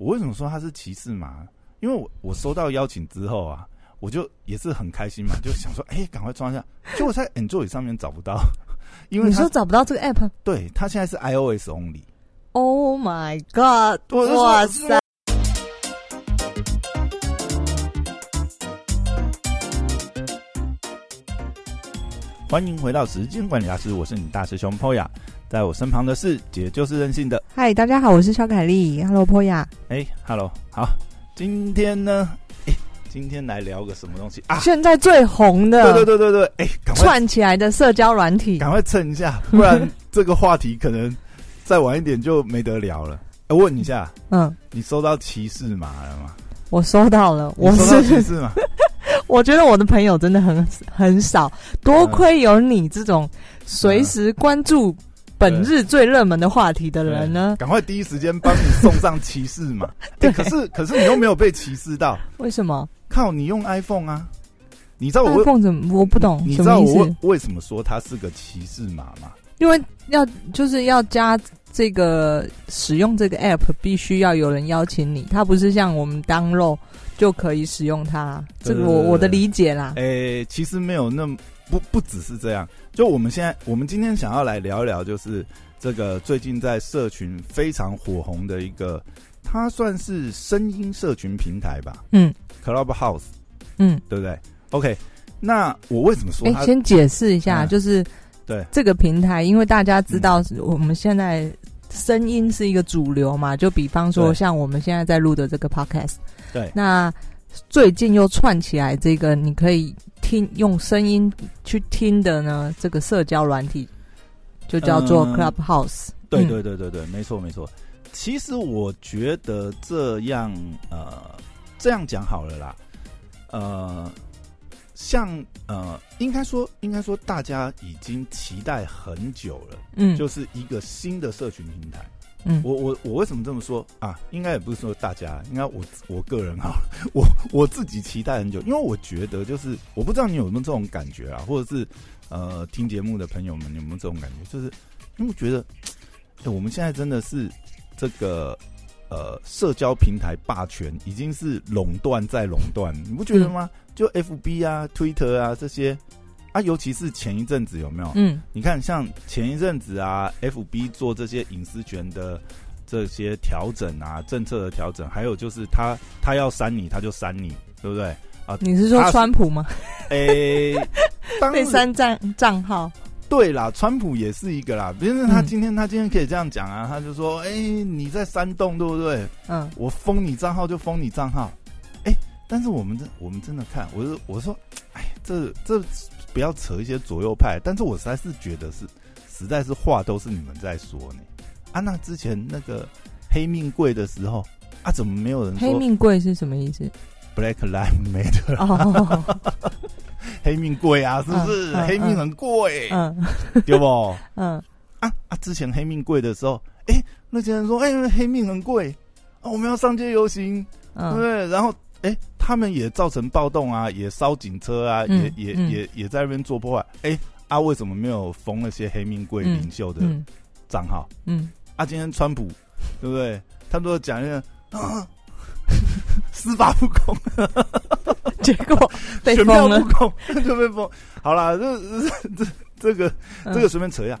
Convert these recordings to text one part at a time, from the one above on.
我为什么说它是歧视嘛？因为我我收到邀请之后啊，我就也是很开心嘛，就想说，哎，赶快装一下。结果在 Android 上面找不到，因为你说找不到这个 App？对，它现在是 iOS only。Oh my god！哇塞！欢迎回到时间管理大师，我是你大师兄 Poya，在我身旁的是姐就是任性的。嗨，大家好，我是肖凯丽。Hello，Poya。哎，Hello，好，今天呢，哎，今天来聊个什么东西啊？现在最红的，对对对对对，哎，串起来的社交软体，赶快蹭一下，不然这个话题可能再晚一点就没得聊了。我问一下，嗯，你收到歧视码了吗？我收到了，我收到歧视码。我觉得我的朋友真的很很少，多亏有你这种随时关注本日最热门的话题的人呢。赶快第一时间帮你送上歧视嘛！对，可是可是你又没有被歧视到，为什么？靠，你用 iPhone 啊？你知道我 iPhone 怎么？我不懂，你知道我为什么说它是个歧视码吗？因为要就是要加这个使用这个 App，必须要有人邀请你，它不是像我们 download。就可以使用它，这个我我的理解啦。诶，其实没有那么不不只是这样。就我们现在，我们今天想要来聊一聊，就是这个最近在社群非常火红的一个，它算是声音社群平台吧？嗯，Clubhouse，嗯，对不对？OK，那我为什么说？哎，先解释一下，就是对这个平台，因为大家知道我们现在声音是一个主流嘛，就比方说像我们现在在录的这个 Podcast。对，那最近又串起来这个，你可以听用声音去听的呢，这个社交软体就叫做 Clubhouse。对对对对对，没错没错。其实我觉得这样呃，这样讲好了啦。呃，像呃，应该说应该说，大家已经期待很久了，嗯，就是一个新的社群平台。嗯，我我我为什么这么说啊？应该也不是说大家，应该我我个人哈，我我自己期待很久，因为我觉得就是我不知道你有没有这种感觉啊，或者是呃听节目的朋友们有没有这种感觉，就是因为我觉得我们现在真的是这个呃社交平台霸权已经是垄断再垄断，你不觉得吗？就 F B 啊、Twitter 啊这些。啊，尤其是前一阵子有没有？嗯，你看，像前一阵子啊，FB 做这些隐私权的这些调整啊，政策的调整，还有就是他他要删你，他就删你，对不对？啊，你是说川普吗？诶，被删账账号？对啦，川普也是一个啦。比如他今天他今天可以这样讲啊，他就说：“哎，你在煽动，对不对？嗯，我封你账号就封你账号。”哎，但是我们这我们真的看，我是我说，哎，这这。不要扯一些左右派，但是我实在是觉得是，实在是话都是你们在说呢。啊，那之前那个黑命贵的时候啊，怎么没有人？黑命贵是什么意思？Black Lives Matter。黑命贵啊，是不是？黑命很贵，嗯，对不？嗯啊啊！之前黑命贵的时候，哎，那些人说，哎，黑命很贵啊，我们要上街游行，对不对？然后。哎，他们也造成暴动啊，也烧警车啊，也也也也在那边做破坏。哎，啊，为什么没有封那些黑命贵领袖的账号？嗯，啊，今天川普对不对？他们都讲一个啊，司法不公，结果被封了，不公就被封。好了，这这这个这个随便扯一下。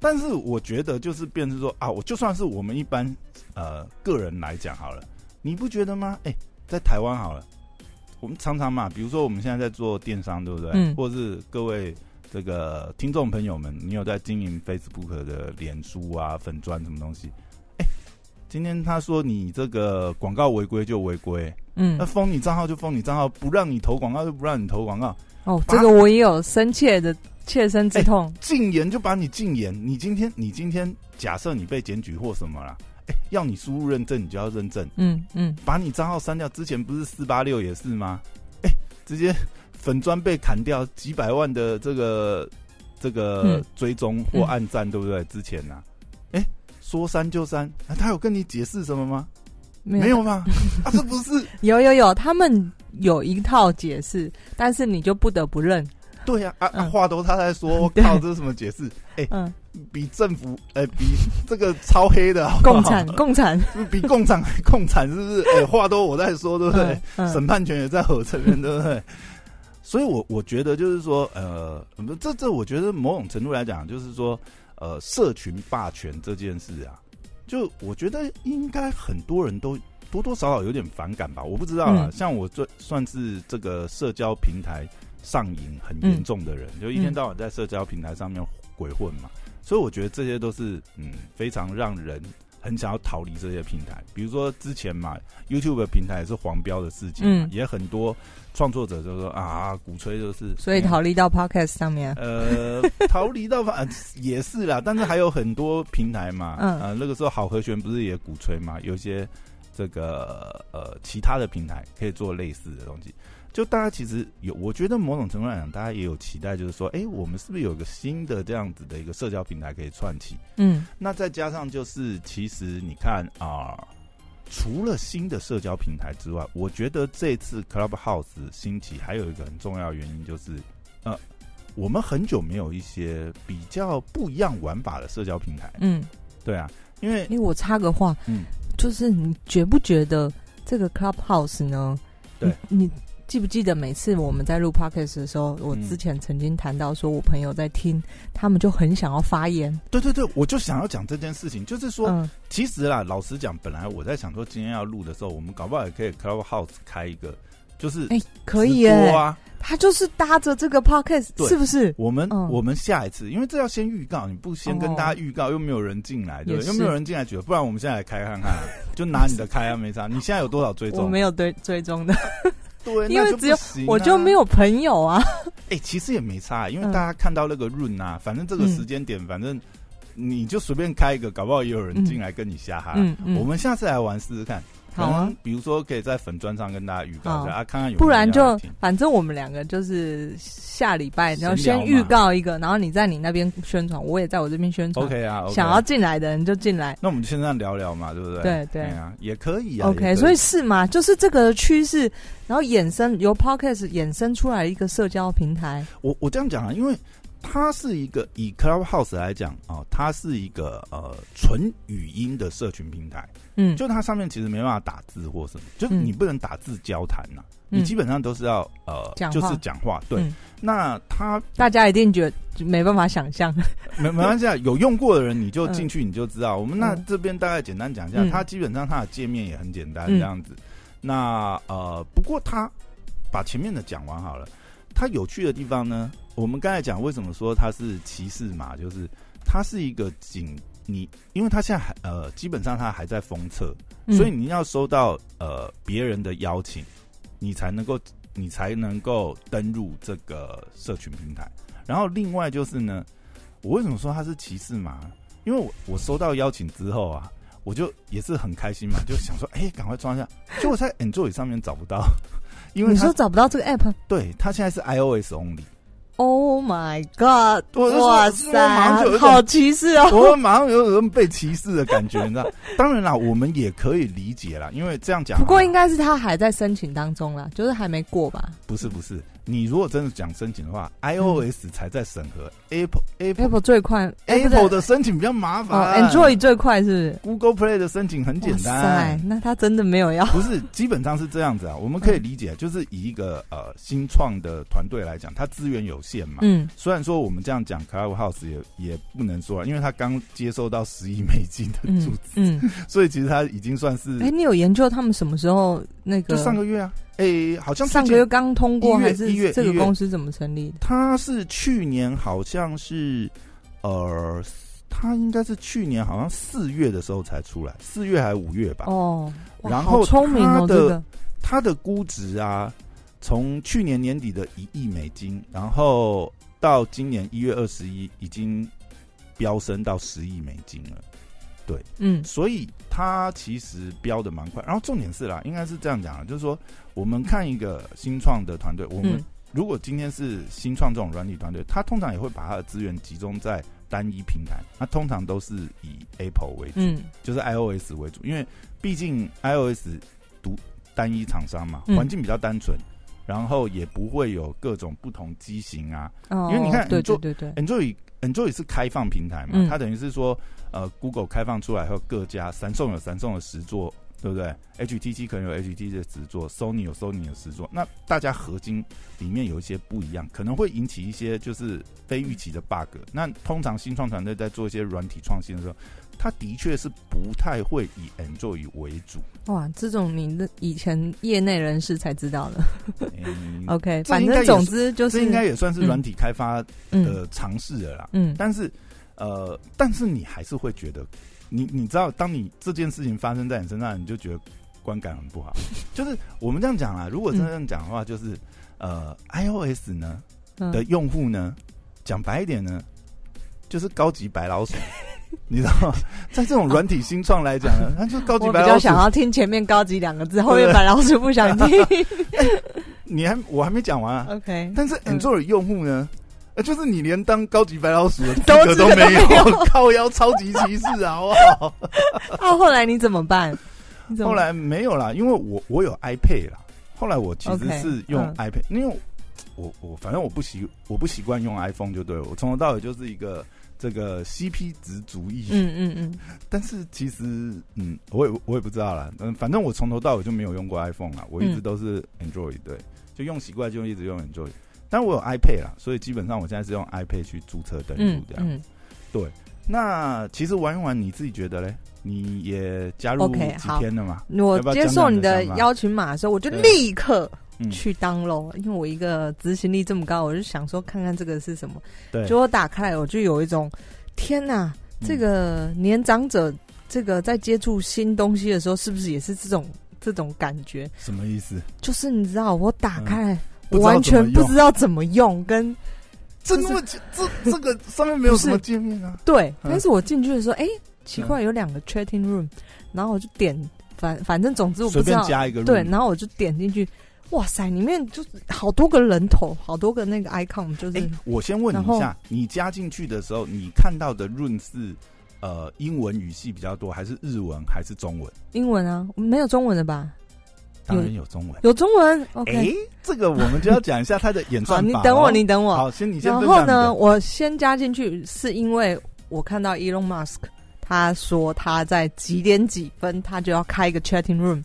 但是我觉得就是变成说啊，我就算是我们一般呃个人来讲好了，你不觉得吗？哎。在台湾好了，我们常常嘛，比如说我们现在在做电商，对不对？嗯。或者是各位这个听众朋友们，你有在经营 Facebook 的脸书啊、粉砖什么东西？哎，今天他说你这个广告违规就违规，嗯，那封你账号就封你账号，不让你投广告就不让你投广告。哦，这个我也有深切的切身之痛。禁言就把你禁言，你今天你今天假设你被检举或什么了？要你输入认证，你就要认证。嗯嗯，把你账号删掉。之前不是四八六也是吗？哎，直接粉砖被砍掉几百万的这个这个追踪或暗赞，对不对？之前呐，哎，说删就删，他有跟你解释什么吗？没有吗？啊，这不是 有有有，他们有一套解释，但是你就不得不认。对呀，啊，话都他在说，我靠，这是什么解释？哎，比政府，呃，比这个超黑的共产，共产，比共产还共产，是不是？哎、话都我在说，对不对？嗯嗯审判权也在我这边，对不对？所以我我觉得就是说，呃，这这我觉得某种程度来讲，就是说，呃，社群霸权这件事啊，就我觉得应该很多人都多多少少有点反感吧。我不知道啊，嗯像我这算是这个社交平台上瘾很严重的人，就一天到晚在社交平台上面鬼混嘛。所以我觉得这些都是嗯非常让人很想要逃离这些平台。比如说之前嘛，YouTube 的平台也是黄标的事情嘛，嗯也很多创作者就说啊，鼓吹就是所以逃离到 Podcast 上面。呃，逃离到反、呃也是啦，但是还有很多平台嘛，嗯呃，那个时候好和弦不是也鼓吹嘛，有一些这个呃其他的平台可以做类似的东西。就大家其实有，我觉得某种程度来讲，大家也有期待，就是说，哎、我们是不是有个新的这样子的一个社交平台可以串起？嗯那再加上就是，其实你看啊、除了新的社交平台之外，我觉得这次 Clubhouse 兴起还有一个很重要的原因就是，呃，我们很久没有一些比较不一样玩法的社交平台。嗯，对啊，因为因为我插个话，嗯，就是你觉不觉得这个 Clubhouse 呢？对你，你记不记得每次我们在录 Podcast 的时候，我嗯之前曾经谈到说，我朋友在听，他们就很想要发言。对对对，我就想要讲这件事情，就是说，嗯其实啦，老实讲，本来我在想说今天要录的时候，我们搞不好也可以 Clubhouse 开一个，就是哎可以啊。他就是搭着这个 Podcast，对是不是？我们、嗯我们下一次，因为这要先预告，你不先跟哦大家预告，又没有人进来，对？又没有人进来，觉得不然我们现在来开看看，就拿你的开啊，没啥。你现在有多少追踪我踪？没有追追踪的，对，因为只有我就没。有朋友啊。哎、其实也没差，因为嗯大家看到那个润啊，反正这个时间点，反正你就随便开一个，搞不好也有人进来跟你瞎哈。嗯嗯，我们下次来玩试试看。好啊，比如说可以在粉砖上跟大家预告一下啊，看看有有不然就反正我们两个就是下礼拜，然后先预告一个，然后你在你那边宣传，我也在我这边宣传。OK 啊想要进来的人就进来。那我们就先这样聊聊嘛，对不对？对对哎呀，也可以啊。OK，可所以是嘛，就是这个趋势，然后衍生由 Podcast 衍生出来一个社交平台。我我这样讲啊，因为它是一个以 Clubhouse 来讲啊、它是一个呃纯语音的社群平台，嗯，就它上面其实没办法打字或什么，就是你不能打字交谈呐、嗯你基本上都是要呃就是讲话。对，嗯那它大家一定觉得没办法想象。没没关系啊，有用过的人你就进去你就知道。我们那嗯这边大概简单讲一下，嗯它基本上它的界面也很简单嗯这样子。那呃，不过它把前面的讲完好了。它有趣的地方呢，我们刚才讲为什么说它是骑士嘛，就是它是一个仅你，因为他现在还呃，基本上他还在封测，嗯所以你要收到呃别人的邀请，你才能够你才能够登入这个社群平台。然后另外就是呢，我为什么说它是歧视嘛？因为我我收到邀请之后啊，我就也是很开心嘛，就想说，哎、赶快装一下。结果在 Android 上面找不到，因为你说找不到这个 app？Oh 对它现在是 iOS only。My god！哇我马上就有一种好歧视哦！我马上有种被歧视的感觉，你知道？当然啦，我们也可以理解啦，因为这样讲，不过应该是他还在申请当中啦，就是还没过吧不是不是，你如果真的讲申请的话，iOS 才在审核，Apple Apple？Apple 最快 Apple 的申请比较麻哦烦，Android 最快是？Google Play 的申请很简单，，那他真的没有要不是，基本上是这样子啊。我们可以理解，就是以一个呃新创的团队来讲，它资源有限嘛。嗯虽然说我们这样讲 Clubhouse 也也不能说啊，因为他刚接收到十亿美金的嗯注资，嗯，所以其实他已经算是哎，你有研究他们什么时候那个就上个月啊，诶、好像上个月刚通过，还是这个公司怎么成立的？他是去年好像是呃，他应该是去年好像四月的时候才出来，四月还是五月吧。哦，然后好聪明的这个它的估值啊，从去年年底的一亿美金，然后到今年一月二十一，已经飙升到十亿美金了。嗯所以它其实标的蛮快。然后重点是啦，应该是这样讲的，就是说我们看一个新创的团队，我们嗯如果今天是新创这种软体团队，它通常也会把它的资源集中在单一平台，那通常都是以 Apple 为主，嗯就是 iOS 为主，因为毕竟 iOS 独单一厂商嘛，嗯环境比较单纯，然后也不会有各种不同机型啊。哦，因为你看对你做对对对，Android 是开放平台嘛，嗯。它等于是说，呃，Google 开放出来后，各家三送有三送的实作，对不对？HTC 可能有 HTC 的实作，Sony 有 Sony 的实作，那大家合金里面有一些不一样，可能会引起一些就是非预期的 bug。那通常新创团队在做一些软体创新的时候，他的确是不太会以 Android 为主。哇，这种你的以前业内人士才知道的。嗯 OK，反正总之就是这应该也算是软体开发嗯的尝试了啦。嗯但是，呃，但是你还是会觉得，你你知道，当你这件事情发生在你身上，你就觉得观感很不好。就是我们这样讲啦，如果真的这样讲的话，就是呃，iOS 呢嗯的用户呢，讲白一点呢，就是高级白老鼠。你知道吗？在这种软体新创来讲呢，它就是高级白老鼠。我比较想要听前面高级两个字，后面白老鼠不想听。你还我还没讲完啊。OK，但是 Android 用户呢，呃，就是你连当高级白老鼠的资格格都没有，靠腰超级骑士啊，好不好？啊，后来你怎么办？后来没有啦，因为我我有 iPad 啦。后来我其实是用嗯 iPad，、因为我我反正我不习我不习惯用 iPhone 就对了，我从头到尾就是一个这个 CP 值主义。嗯嗯嗯，但是其实嗯，我也我也不知道啦，嗯，反正我从头到尾就没有用过 iPhone 啦，我一直嗯都是 Android，对，就用习惯就一直用 Android。但我有 iPad 啦，所以基本上我现在是用 iPad 去注册登录嗯这样。嗯，那其实玩一玩，你自己觉得嘞？你也加入 OK，几好天了嘛？我接受你你的邀请码的时候，我就立刻嗯，去 download，因为我一个执行力这么高，我就想说看看这个是什么。对，结果打开来，我就有一种天哪，嗯这个年长者这个在接触新东西的时候，是不是也是这种这种感觉？什么意思？就是你知道，我打开来，我完全不知道怎么用，跟这那么这这个上面没有什么界面啊？对。嗯但是我进去的时候，哎，奇怪，有两个 chatting room，然后我就点，反反正总之我不随知道，便加一个 room 对，然后我就点进去，哇塞，里面就是好多个人头，好多个那个 icon，就是、哎、我先问你一下，你加进去的时候，你看到的润是呃英文语系比较多，还是日文，还是中文？英文啊，没有中文的吧？当然有中文。有中文哎、，OK。这个我们就要讲一下他的演好，算法、哦。你等我，你等我。好，先你先然后呢。我先加进去，是因为我看到 Elon Musk 他说他在几点几分他就要开一个 chatting room，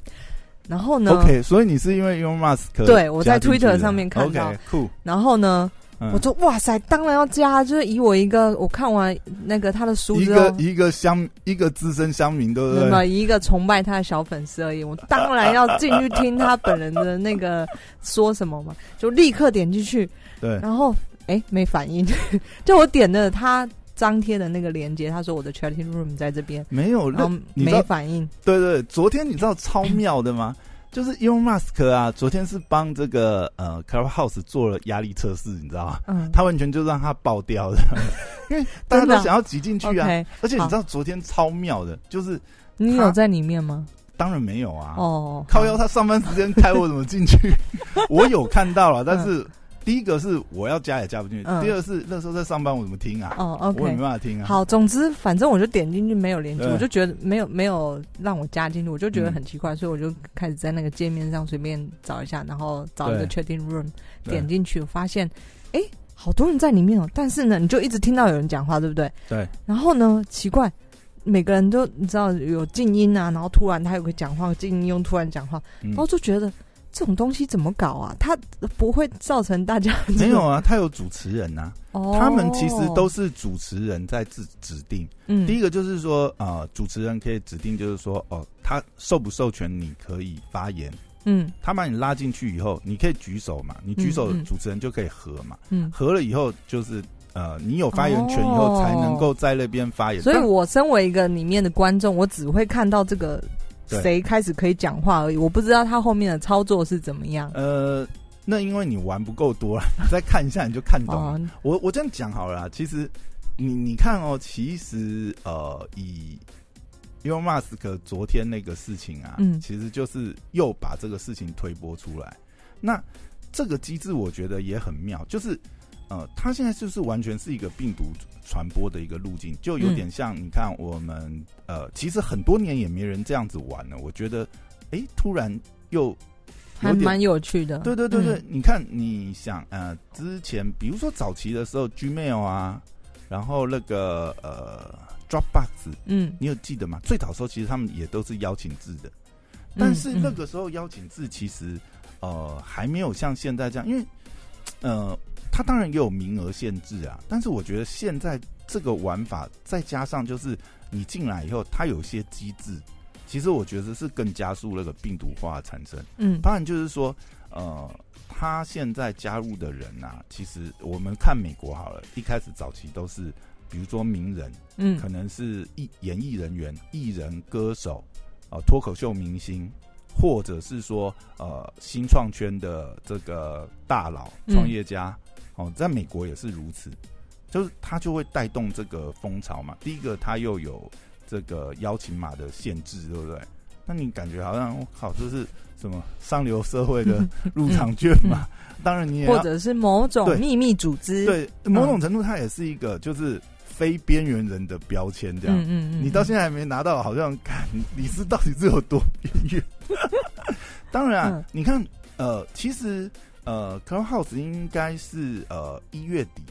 然后呢 OK，所以你是因为 Elon Musk 对我在 Twitter 上面看到 OK，酷、然后呢，嗯我说哇塞，当然要加，就是以我一个我看完那个他的书一之后。个一个乡一个资深乡民，对不对？么以一个崇拜他的小粉丝而已，我当然要进去听他本人的那个说什么嘛，就立刻点进去，对，然后哎没反应，就我点的他张贴的那个链接，他说我的 chatting room 在这边，没有然后没反应，对对，昨天你知道超妙的吗？就是 Elon Musk 啊，昨天是帮这个呃 Clubhouse 做了压力测试，你知道吗？嗯，他完全就让他爆掉的，因为大家都想要挤进去啊。而且你知道昨天超妙的，就是你有在里面吗？当然没有啊，哦，靠腰他上班时间开我怎么进去？我有看到了，但是第一个是我要加也加不进去，嗯第二是那时候在上班我怎么听啊？哦我也没，OK。办法听啊。好，总之反正我就点进去没有连接，对我就觉得没有没有让我加进去，我就觉得嗯很奇怪，所以我就开始在那个界面上随便找一下，然后找一个 chatting room，对点进去，我发现哎，好多人在里面哦，但是呢，你就一直听到有人讲话，对不对？对，然后呢，奇怪，每个人都你知道有静音啊，然后突然他有个讲话，静音又突然讲话，嗯然后就觉得这种东西怎么搞啊？它不会造成大家 没有啊，他有主持人呐、哦，他们其实都是主持人在指指定。嗯第一个就是说，呃，主持人可以指定，就是说，哦，他授不授权你可以发言。嗯他把你拉进去以后，你可以举手嘛，你举手主持人就可以合嘛。嗯。合了以后，就是呃，你有发言权以后，才能够在那边发言。所以我身为一个里面的观众，我只会看到这个对谁开始可以讲话而已，我不知道他后面的操作是怎么样。呃，那因为你玩不够多了，你 再看一下你就看懂了。哦，我我这样讲好了啦，其实你你看哦，其实呃，以 Elon Musk 昨天那个事情啊，嗯其实就是又把这个事情推波出来。那这个机制我觉得也很妙，就是呃，它现在就是完全是一个病毒传播的一个路径，就有点像你看我们呃，其实很多年也没人这样子玩了。我觉得，哎，突然又还蛮有趣的。对对对对，嗯你看，你想呃，之前比如说早期的时候，Gmail 啊，然后那个呃 Dropbox，嗯，你有记得吗？最早时候其实他们也都是邀请制的，但是嗯那个时候邀请制其实呃还没有像现在这样，因为呃它当然也有名额限制啊，但是我觉得现在这个玩法再加上就是你进来以后，它有些机制，其实我觉得是更加速那个病毒化的产生。嗯当然就是说，呃，他现在加入的人啊，其实我们看美国好了，一开始早期都是，比如说名人，嗯可能是艺演艺人员、艺人、歌手，呃，脱口秀明星，或者是说呃新创圈的这个大佬、嗯创业家，哦，在美国也是如此，就是他就会带动这个风潮嘛。第一个，他又有这个邀请码的限制，对不对？那你感觉好像我靠，这是什么上流社会的入场券嘛？当然你也要或者是某种秘密组织，对某种程度，它也是一个就是非边缘人的标签，这样。嗯嗯嗯，你到现在还没拿到，好像看你是到底是有多边缘。当然你看，呃，其实呃，Clubhouse 应该是呃一月底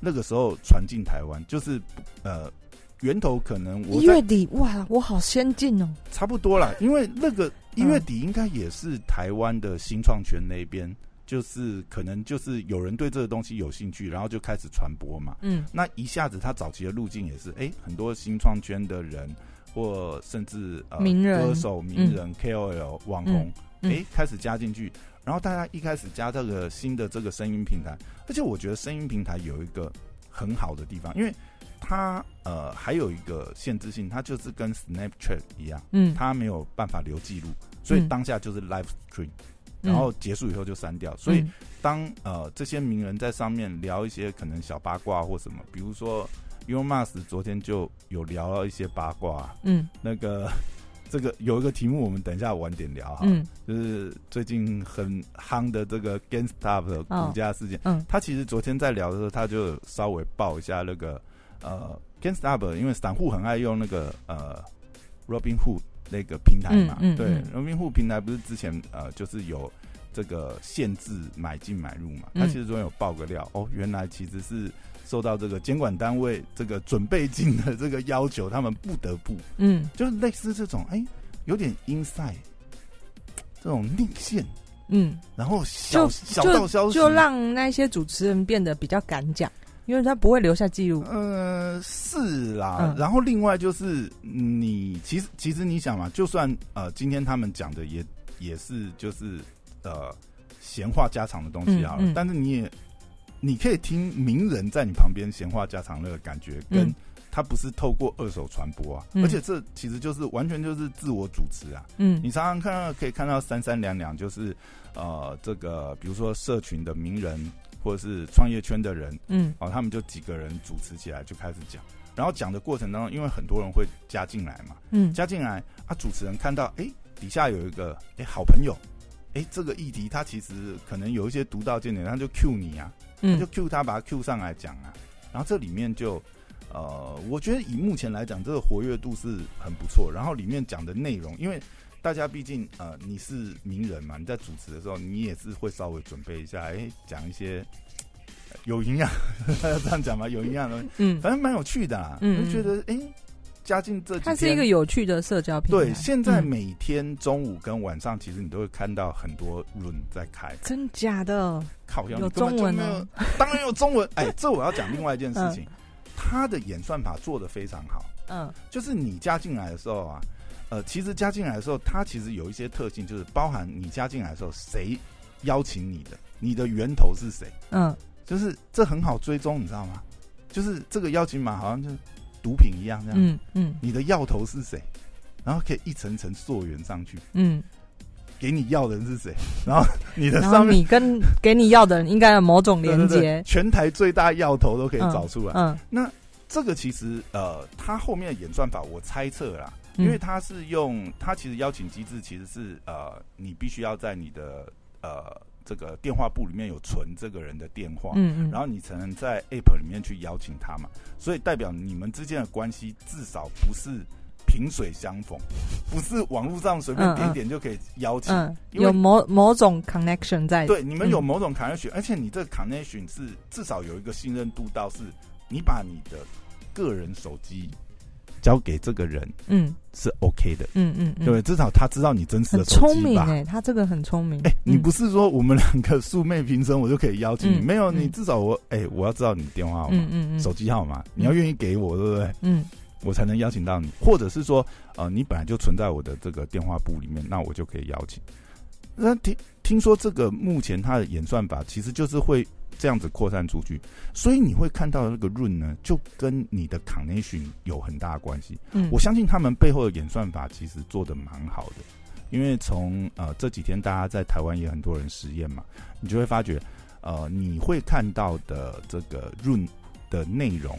那个时候传进台湾，就是呃源头可能我一月底哇，我好先进哦，差不多啦，因为那个一月底应该也是台湾的新创圈那边，就是可能就是有人对这个东西有兴趣，然后就开始传播嘛。嗯。那一下子，他早期的路径也是，哎、很多新创圈的人，或甚至呃名人。歌手、名人、KOL、网红，嗯。哎、开始加进去。然后大家一开始加这个新的这个声音平台，而且我觉得声音平台有一个很好的地方，因为它呃还有一个限制性，它就是跟 Snapchat 一样，嗯，它没有办法留记录，所以嗯。当下就是 live stream，、嗯然后结束以后就删掉，所以。嗯。当呃这些名人在上面聊一些可能小八卦或什么，比如说 Elon Musk 昨天就有聊到一些八卦，嗯。那个 这个有一个题目，我们等一下晚点聊哈，嗯。就是最近很夯的这个 GameStop 的股价事件。嗯。他其实昨天在聊的时候，他就稍微报一下那个呃 GameStop，因为散户很爱用那个呃 Robinhood 那个平台嘛，对嗯。嗯嗯，Robinhood 平台不是之前呃就是有这个限制买进买入嘛？嗯。他其实昨天有爆个料，哦，原来其实是受到这个监管单位这个准备金的这个要求，他们不得不嗯。就是类似这种，哎、有点 inside 这种内线，嗯，然后小小道消息，就让那些主持人变得比较敢讲，因为他不会留下记录。呃，是啦。嗯然后另外就是你其实其实你想嘛，就算呃今天他们讲的也也是就是呃闲话家常的东西好了，嗯嗯但是你也你可以听名人在你旁边闲话家常那个感觉，跟嗯他不是透过二手传播啊，嗯而且这其实就是完全就是自我主持啊。嗯你常常看到可以看到三三两两，就是呃这个比如说社群的名人或者是创业圈的人。嗯哦，他们就几个人主持起来就开始讲，然后讲的过程当中，因为很多人会加进来嘛，嗯加进来啊，主持人看到哎、诶底下有一个哎、诶好朋友，哎、这个议题他其实可能有一些独到见解，他就 Q 你啊，他就嗯 Q 他把他 Q 上来讲啊，然后这里面就呃，我觉得以目前来讲，这个活跃度是很不错，然后里面讲的内容，因为。大家毕竟呃你是名人嘛，你在主持的时候，你也是会稍微准备一下，哎、讲一些呃 有营养，这样讲嘛，有营养的，嗯，反正蛮有趣的啦。嗯我就觉得哎、加进这，它是一个有趣的社交平台。对，现在嗯每天中午跟晚上，其实你都会看到很多论在开，真假的？靠腰有中文没有哦，当然有中文。哎，这我要讲另外一件事情，它的演算法做的非常好，嗯。就是你加进来的时候啊，呃，其实加进来的时候，它其实有一些特性，就是包含你加进来的时候谁邀请你的，你的源头是谁，嗯就是这很好追踪，你知道吗？就是这个邀请码好像就是毒品一样，这样，嗯嗯你的药头是谁，然后可以一层层溯源上去，嗯，给你要的人是谁，然后你的上面你跟 给你要的人应该有某种连对对对接。全台最大要头都可以找出来。嗯那这个其实呃，它后面的演算法我猜测啦，嗯因为他是用他其实邀请机制其实是呃，你必须要在你的呃这个电话簿里面有存这个人的电话，嗯嗯，然后你才能在 App 里面去邀请他嘛，所以代表你们之间的关系至少不是萍水相逢，不是网络上随便点点就可以邀请。嗯因有某某种 connection 在。对，你们有嗯某种 connection，、而且你这个 connection 是至少有一个信任度到是你把你的个人手机交给这个人嗯是 OK 的，嗯嗯嗯，对对？至少他知道你真实的手机吧。聪明哎，他这个很聪明。哎、你嗯不是说我们两个素昧平生，我就可以邀请你？嗯没有，嗯你至少我哎、我要知道你电话号码、嗯嗯嗯手机号码，你要愿意给我，对不对？嗯我才能邀请到你，或者是说，呃，你本来就存在我的这个电话簿里面，那我就可以邀请。那听听说这个目前它的演算法其实就是会这样子扩散出去，所以你会看到那个润呢，就跟你的 connection 有很大的关系。嗯，我相信他们背后的演算法其实做的蛮好的，因为从呃这几天大家在台湾也很多人实验嘛，你就会发觉，呃，你会看到的这个润的内容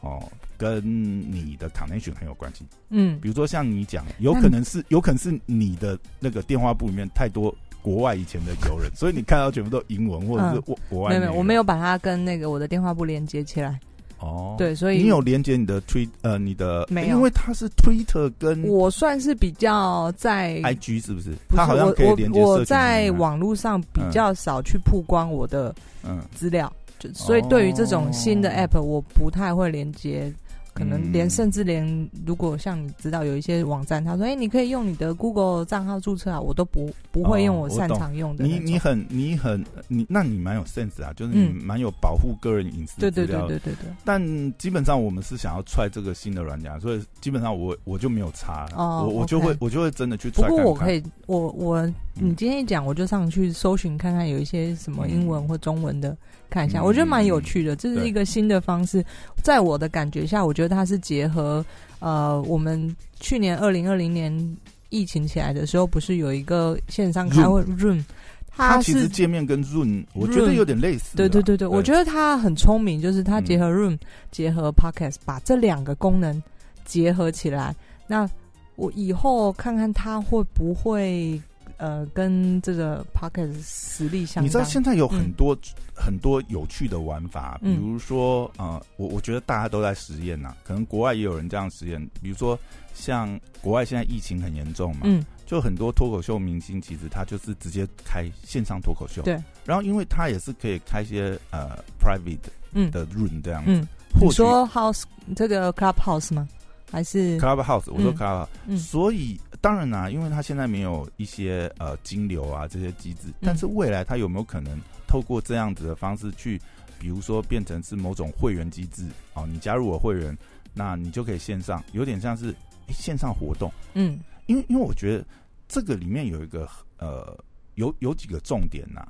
哦，跟你的 connection 很有关系。嗯比如说像你讲，有可能是有可能是你的那个电话簿里面太多国外以前的友人，所以你看到全部都英文或者是国国外没有没有，我没有把它跟那个我的电话簿连接起来。哦，对，所以你有连接你的推呃你的没有因为它是 Twitter 跟我算是比较在 IG 是不是？不是它好像可以连接我我我在网络上比较少去曝光我的嗯资料，就所以对于这种新的哦 app，我不太会连接。可能连嗯甚至连如果像你知道有一些网站，他说：“哎、你可以用你的 Google 账号注册啊。”我都不不会用我擅长用的。你你很你很你那你蛮有 sense 啊，就是你嗯蛮有保护个人隐私对对资料的。对对对对。但基本上我们是想要踹这个新的软件，所以基本上我我就没有差了，哦我我就会我就会真的去不踹看看。过我可以，我我嗯你今天一讲，我就上去搜寻看看有一些什么英文或中文的看一下，嗯我觉得蛮有趣的。这是一个新的方式，在我的感觉下，我觉得它是结合呃，我们去年二零二零年疫情起来的时候，不是有一个线上开会 Room，它其实界面跟润，我觉得 Room 有点类似啊。对对对对，我觉得得它很聪明，就是它嗯结合 Room、结合 Podcast，把这两个功能结合起来。那我以后看看它会不会呃跟这个 Pocket 实力相当。你知道现在有很嗯。多、很多有趣的玩法，比嗯。如说呃，我我觉得大家都在实验呐，可能国外也有人这样实验，比如说像国外现在疫情很严重嘛，嗯。就很多脱口秀明星其实他就是直接开线上脱口秀，对，然后因为他也是可以开一些呃 private 嗯。的 room 这样子，嗯，或许你说 House 这个 Clubhouse 吗？还是？Clubhouse，我说嗯。Clubhouse，、嗯。所以当然啦、因为它现在没有一些呃金流啊这些机制，但是未来它有没有可能透过这样子的方式去，比如说变成是某种会员机制哦，你加入我会员，那你就可以线上，有点像是、诶线上活动，嗯。因为因为我觉得这个里面有一个呃有有几个重点呐、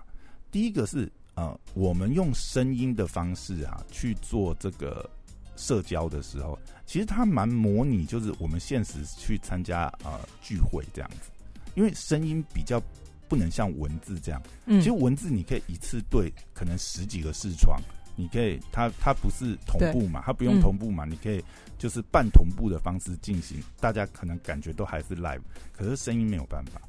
第一个是呃我们用声音的方式啊去做这个社交的时候，其实它蛮模拟就是我们现实去参加呃聚会这样子，因为声音比较不能像文字这样，嗯，其实文字你可以一次对可能十几个视窗，你可以它它不是同步嘛，它不用嗯同步嘛，你可以就是半同步的方式进行，大家可能感觉都还是 live，可是声音没有办法。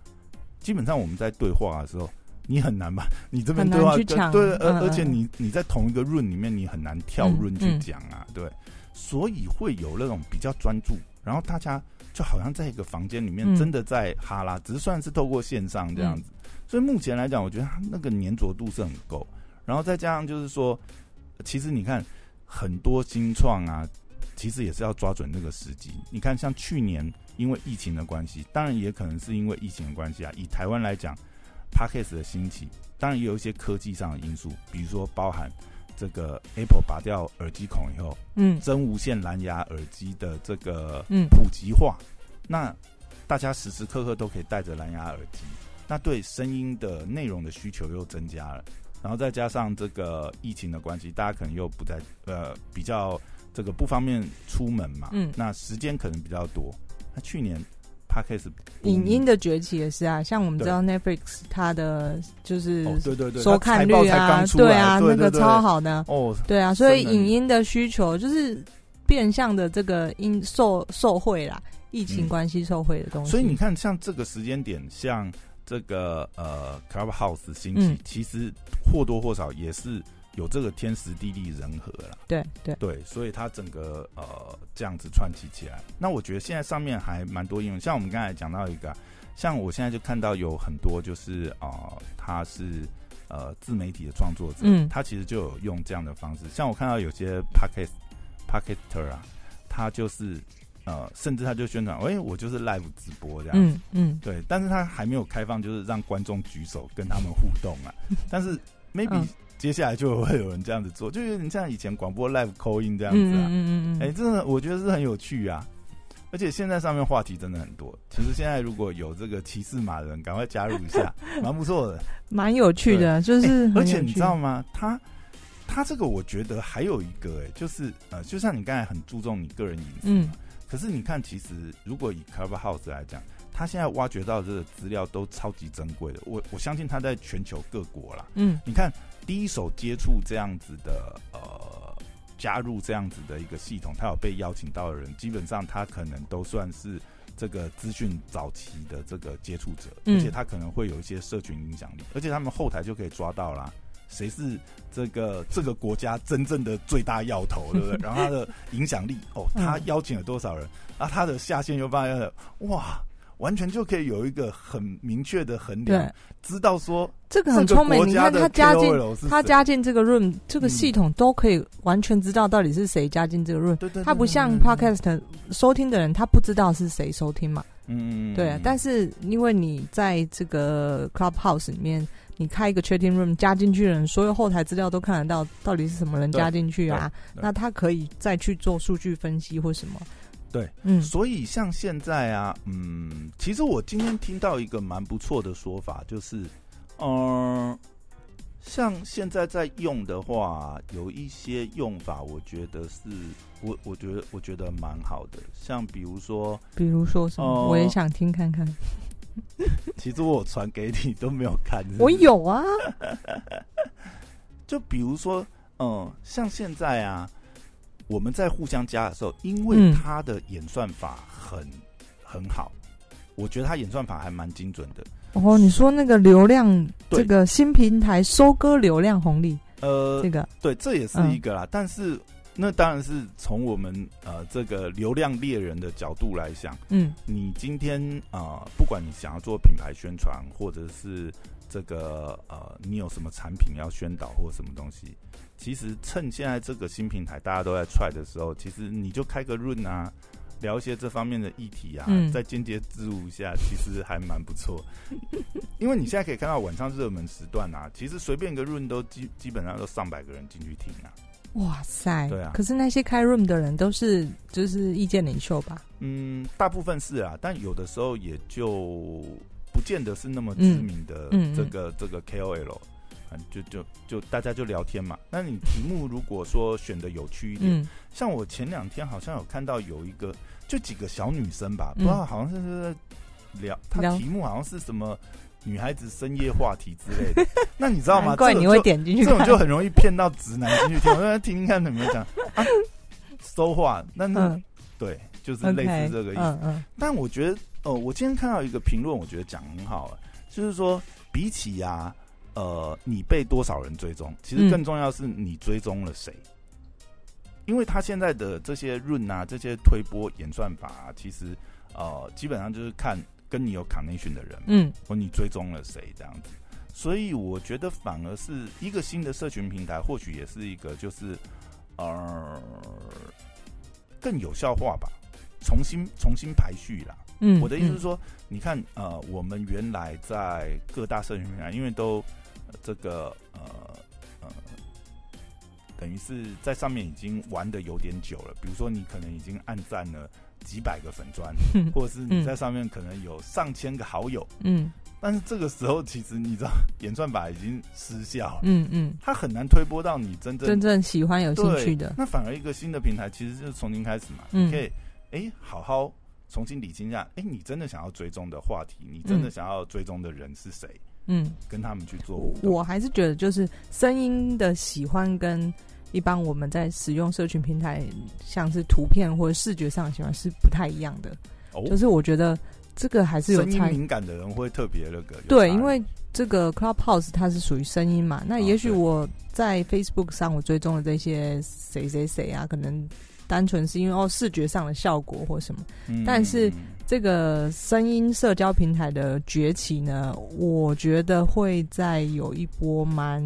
基本上我们在对话的时候，你很难吧？你这边对话对，而嗯而且嗯你你在同一个 room 里面，你很难跳嗯 room 去嗯讲啊，对，所以会有那种比较专注，然后大家就好像在一个房间里面嗯真的在哈拉，只是算是透过线上这样子。所以目前来讲，我觉得它那个粘着度是很够，然后再加上就是说，其实你看很多新创啊，其实也是要抓准那个时机。你看，像去年因为疫情的关系，当然也可能是因为疫情的关系啊。以台湾来讲 p a c k e s 的兴起，当然也有一些科技上的因素，比如说包含这个 Apple 拔掉耳机孔以后，嗯。真无线蓝牙耳机的这个嗯。普及化，那大家时时刻刻都可以戴着蓝牙耳机，那对声音的内容的需求又增加了，然后再加上这个疫情的关系，大家可能又不在呃比较这个不方便出门嘛，嗯。那时间可能比较多。那去年 Podcast 影音。的崛起也是啊，像我们知道 Netflix 它的就是哦对对对，收看率啊，对啊，那个超好的，哦，对啊，所以影音的需求就是变相的这个因受受惠啦，疫情嗯关系受惠的东西。所以你看，像这个时间点，像这个呃 Clubhouse 兴起，嗯。其实或多或少也是有这个天时地利人和了。对对，对，所以它整个呃这样子串起起来。那我觉得现在上面还蛮多应用，像我们刚才讲到一个啊，像我现在就看到有很多就是啊、呃它是呃自媒体的创作者，嗯他其实就有用这样的方式。像我看到有些 pocket pocketer 啊，他就是呃，甚至他就宣传，哎、我就是 live 直播这样子。嗯嗯对，但是他还没有开放，就是让观众举手跟他们互动啊。但是 maybe、嗯接下来就会有人这样子做，就有点像以前广播 live call in 这样子啊。嗯嗯嗯嗯，哎、真的我觉得是很有趣啊。而且现在上面话题真的很多。其实现在如果有这个骑士马的人，赶快加入一下，蛮不错的。蛮有趣的，就是而且你知道吗？他他这个我觉得还有一个哎、就是呃，就像你刚才很注重你个人隐私嘛，嗯可是你看，其实如果以 Clubhouse 来讲，他现在挖掘到这个资料都超级珍贵的。我我相信他在全球各国啦，嗯你看第一手接触这样子的呃。加入这样子的一个系统，他有被邀请到的人，基本上他可能都算是这个资讯早期的这个接触者，嗯而且他可能会有一些社群影响力，而且他们后台就可以抓到啦，谁是这个这个国家真正的最大要头，对不对？然后他的影响力，哦，他嗯邀请了多少人，啊，他的下线又发现了，哇，完全就可以有一个很明确的衡量对，，知道说这个很聪明。你看他加进他加进这个 room 这个嗯系统都可以完全知道到底是谁加进这个 room。对对对他不像 podcast 收听的人，他不知道是谁收听嘛。嗯，对啊，但是因为你在这个 Clubhouse 里面，你开一个 chatting room 加进去的人，所有后台资料都看得到，到底是什么人加进去啊？那他可以再去做数据分析或什么。对，嗯。所以像现在啊，嗯，其实我今天听到一个蛮不错的说法，就是，嗯、像现在在用的话，有一些用法，我觉得是我我觉得我觉得蛮好的，像比如说，比如说什么，哦我也想听看看。其实我传给你都没有看，是是？我，有啊，就比如说，嗯、像现在啊，我们在互相加的时候，因为嗯它的演算法很很好，我觉得他演算法还蛮精准的。哦，你说那个流量，这个新平台收割流量红利，呃这，个，对，这也是一个啦。但是那当然是从我们呃这个流量猎人的角度来想，嗯你今天啊、呃不管你想要做品牌宣传，或者是这个呃你有什么产品要宣导或什么东西，其实趁现在这个新平台大家都在踹的时候，其实你就开个润啊。聊一些这方面的议题啊，嗯再间接植入一下，其实还蛮不错。因为你现在可以看到晚上热门时段啊，其实随便一个润都基基本上都上百个人进去听啊。哇塞，对啊可是那些开 room 的人都是就是意见领袖吧？嗯，大部分是啊，但有的时候也就不见得是那么知名的嗯嗯这个、这个 KOL，嗯，就就就大家就聊天嘛。那你题目如果说选的有趣一点，嗯像我前两天好像有看到有一个，就几个小女生吧，嗯不知道好像是在聊，她聊题目好像是什么女孩子深夜话题之类的。那你知道吗？难怪你会点进去。这种就很容易骗到直男进去听，我在听听看有没有讲啊，收话，那那、嗯对，就是类似这个意思。嗯嗯但我觉得，呃，我今天看到一个评论，我觉得讲很好啊，就是说，比起呀、呃，你被多少人追踪，其实嗯更重要是你追踪了谁。因为他现在的这些润啊，这些推波演算法啊，其实呃，基本上就是看跟你有 connection 的人，嗯或你追踪了谁这样子。所以我觉得反而是一个新的社群平台，或许也是一个就是呃更有效化吧，重新重新排序啦。嗯，我的意思是嗯，说，你看呃，我们原来在各大社群平台，因为都、呃这个呃呃，等于是在上面已经玩的有点久了。比如说，你可能已经暗赞了几百个粉砖，嗯或者是你嗯在上面可能有上千个好友。嗯但是这个时候，其实你知道，演算法已经失效了，嗯嗯，它很难推波到你真正真正喜欢有兴趣的，那反而一个新的平台，其实就是从零开始嘛。嗯你可以哎、好好重新理清一下，哎、你真的想要追踪的话题，你真的嗯想要追踪的人是谁，嗯，跟他们去做互动。我还是觉得就是声音的喜欢跟一般我们在使用社群平台，像是图片或者视觉上的喜欢是不太一样的。哦，就是我觉得这个还是有差异。敏感的人会特别那个。对，因为这个 Clubhouse 它是属于声音嘛，那啊也许我在 Facebook 上我追踪的这些谁谁谁啊，可能单纯是因为哦视觉上的效果或什么。嗯。但是这个声音社交平台的崛起呢，我觉得会再有一波蛮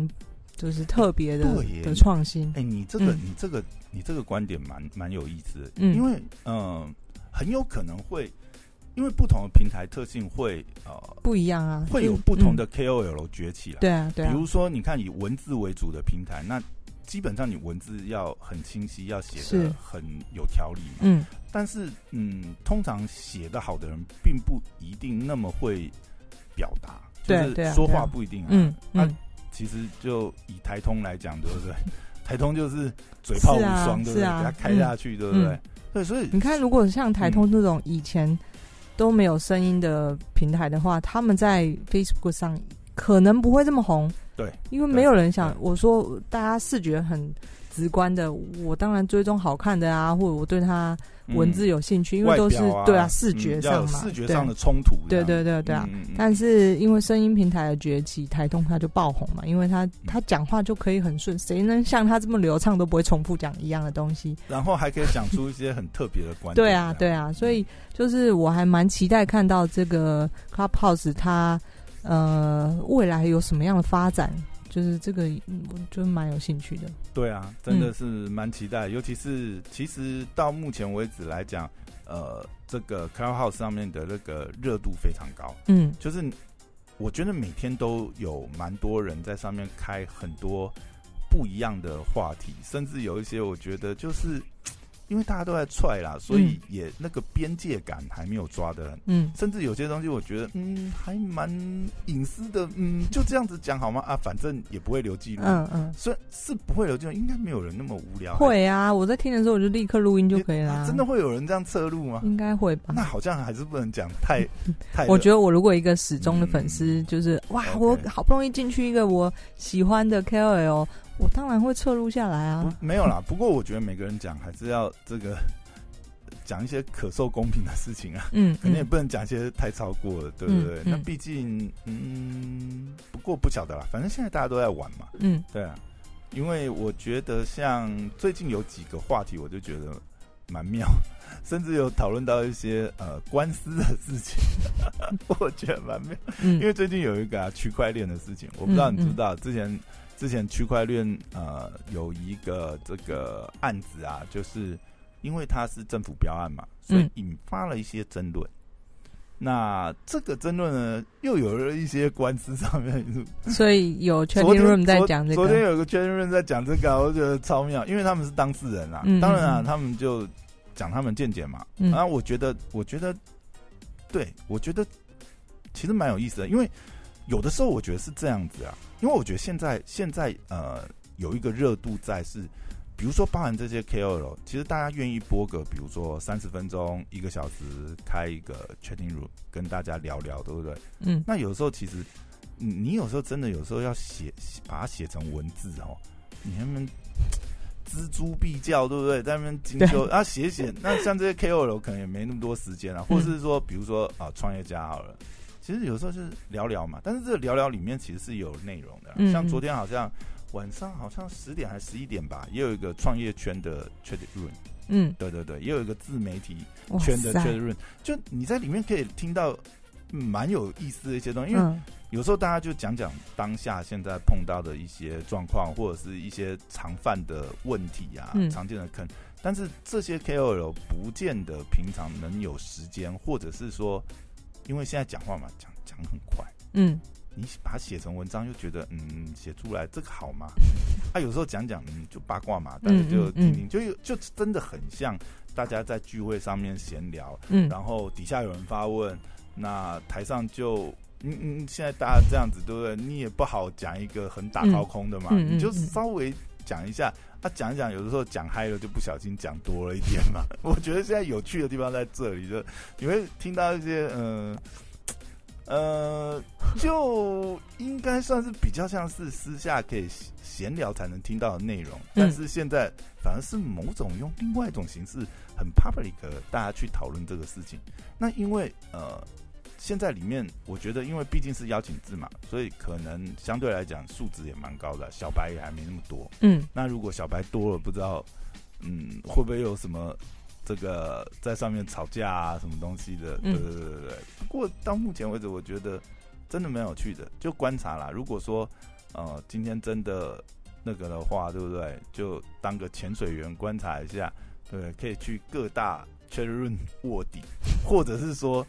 就是特别的的创新。哎、。你这个、嗯。你这个你这个观点蛮蛮有意思的，嗯因为嗯、呃很有可能会因为不同的平台特性会呃不一样啊，会有不同的 KOL 崛起来。对啊，对啊。比，如说，你看以文字为主的平台，那基本上你文字要很清晰，要写的很有条理嘛。嗯，但是，嗯，通常写的好的人，并不一定那么会表达，就对对啊是说话不一定啊。嗯那、嗯，其实就以台通来讲，对不对？台通就是嘴炮无双，对不对？给他开下去，对不对？嗯对，所以你看，如果像台通这种以前都没有声音的平台的话，他们在 Facebook 上可能不会这么红。对，因为没有人想我说大家视觉很直观的，我当然追踪好看的啊，或者我对他文字嗯有兴趣，因为都是啊对啊视觉上嘛，对视觉上的冲突这对，对对对啊。但是因为声音平台的崛起，台通他就爆红嘛，因为嗯他他讲话就可以很顺，谁能像他这么流畅都不会重复讲一样的东西？然后还可以讲出一些很特别的观点。对啊，对啊，所以就是我还蛮期待看到这个 Clubhouse 它呃未来有什么样的发展，就是这个嗯我就蛮有兴趣的。对啊，真的嗯是蛮期待，尤其是其实到目前为止来讲，呃，这个 Clubhouse 上面的那个热度非常高，嗯就是我觉得每天都有蛮多人在上面开很多不一样的话题，甚至有一些我觉得就是因为大家都在踹啦，所以也那个边界感还没有抓的很。嗯甚至有些东西，我觉得嗯还蛮隐私的，嗯就这样子讲好吗？啊，反正也不会留记录，嗯嗯，所以是不会留记录，应该没有人那么无聊。会啊！我在听的时候我就立刻录音就可以了、啊真的会有人这样侧录吗？应该会吧？那好像还是不能讲太 太。我觉得我如果一个始终的粉丝，就是哇，我好不容易进去一个我喜欢的 KOL，我当然会侧录下来啊。不没有啦。不过我觉得每个人讲还是要这个 讲一些可受公平的事情啊，嗯肯定也嗯不能讲一些太超过了，对不对？嗯嗯那毕竟，嗯，不过不晓得啦，反正现在大家都在玩嘛，嗯对啊。因为我觉得像最近有几个话题，我就觉得蛮妙，甚至有讨论到一些呃官司的事情，我觉得蛮妙。嗯，因为最近有一个啊区块链的事情，我不知道你知不知道，之前之前区块链呃有一个这个案子啊，就是因为它是政府标案嘛，所以嗯引发了一些争论。那这个争论呢，又有了一些官司上面。所以有 c h a 昨 t 天 Room 在讲这个昨天，有个 c h a t Room 在讲这个啊，我觉得超妙，因为他们是当事人啊。嗯当然啊，他们就讲他们见解嘛。嗯然后我觉得，我觉得，对我觉得其实蛮有意思的，因为有的时候我觉得是这样子啊，因为我觉得现在现在呃有一个热度在是，比如说包含这些 KOL，其实大家愿意播个比如说三十分钟、一个小时开一个 chatting room 跟大家聊聊，对不对？嗯那有时候其实你你有时候真的有时候要写把它写成文字哦，你他们锱铢必较，对不对？在那边精 修啊，写写。那像这些 KOL 可能也没那么多时间啊，或者是说，比如说啊，创业家好了，其实有时候就是聊聊嘛。但是这个聊聊里面其实是有内容的像昨天好像晚上好像十点还是十一点吧，也有一个创业圈的 chat room，嗯，对对对，也有一个自媒体圈的塞 chat room，就你在里面可以听到。嗯蛮有意思的一些东西，因为嗯有时候大家就讲讲当下现在碰到的一些状况，或者是一些常犯的问题啊，嗯常见的坑。但是这些 KOL 不见得平常能有时间，或者是说，因为现在讲话嘛，讲讲很快，嗯你把它写成文章，又觉得嗯，写出来这个好吗？啊，有时候讲讲嗯，就八卦嘛，大家就听听，就有就真的很像大家在聚会上面闲聊，嗯，然后底下有人发问，那台上就嗯嗯，现在大家这样子，对不对？你也不好讲一个很打高空的嘛，嗯嗯你就嗯稍微讲一下。啊，讲一讲，有的时候讲嗨了，就不小心讲多了一点嘛。我觉得现在有趣的地方在这里，就你会听到一些嗯呃就应该算是比较像是私下可以闲聊才能听到的内容，但是现在反而是某种用另外一种形式很 public 大家去讨论这个事情。那因为呃，现在里面我觉得，因为毕竟是邀请制嘛，所以可能相对来讲素质也蛮高的，小白也还没那么多。嗯那如果小白多了，不知道嗯，会不会有什么这个在上面吵架啊，什么东西的？对嗯对对对对。不过到目前为止，我觉得真的蛮有趣的，就观察啦。如果说呃今天真的那个的话，对不对？就当个潜水员观察一下，对可以去各大 chat room 卧底，或者是说，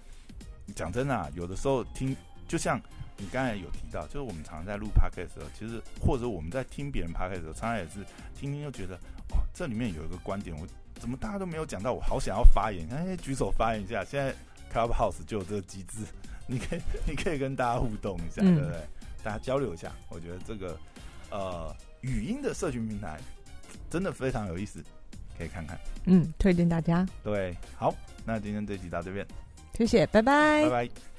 讲真的、啊，有的时候听，就像你刚才有提到，就是我们常常在录 podcast 的时候，其实或者我们在听别人 podcast 的时候，常常也是听听就觉得，哦，这里面有一个观点，我怎么大家都没有讲到，我好想要发言，哎，举手发言一下。现在 Clubhouse 就有这个机制，你可以你可以跟大家互动一下，嗯对不对？大家交流一下，我觉得这个呃语音的社群平台真的非常有意思，可以看看。嗯，推荐大家，对，好，那今天这集到这边，谢谢，拜拜。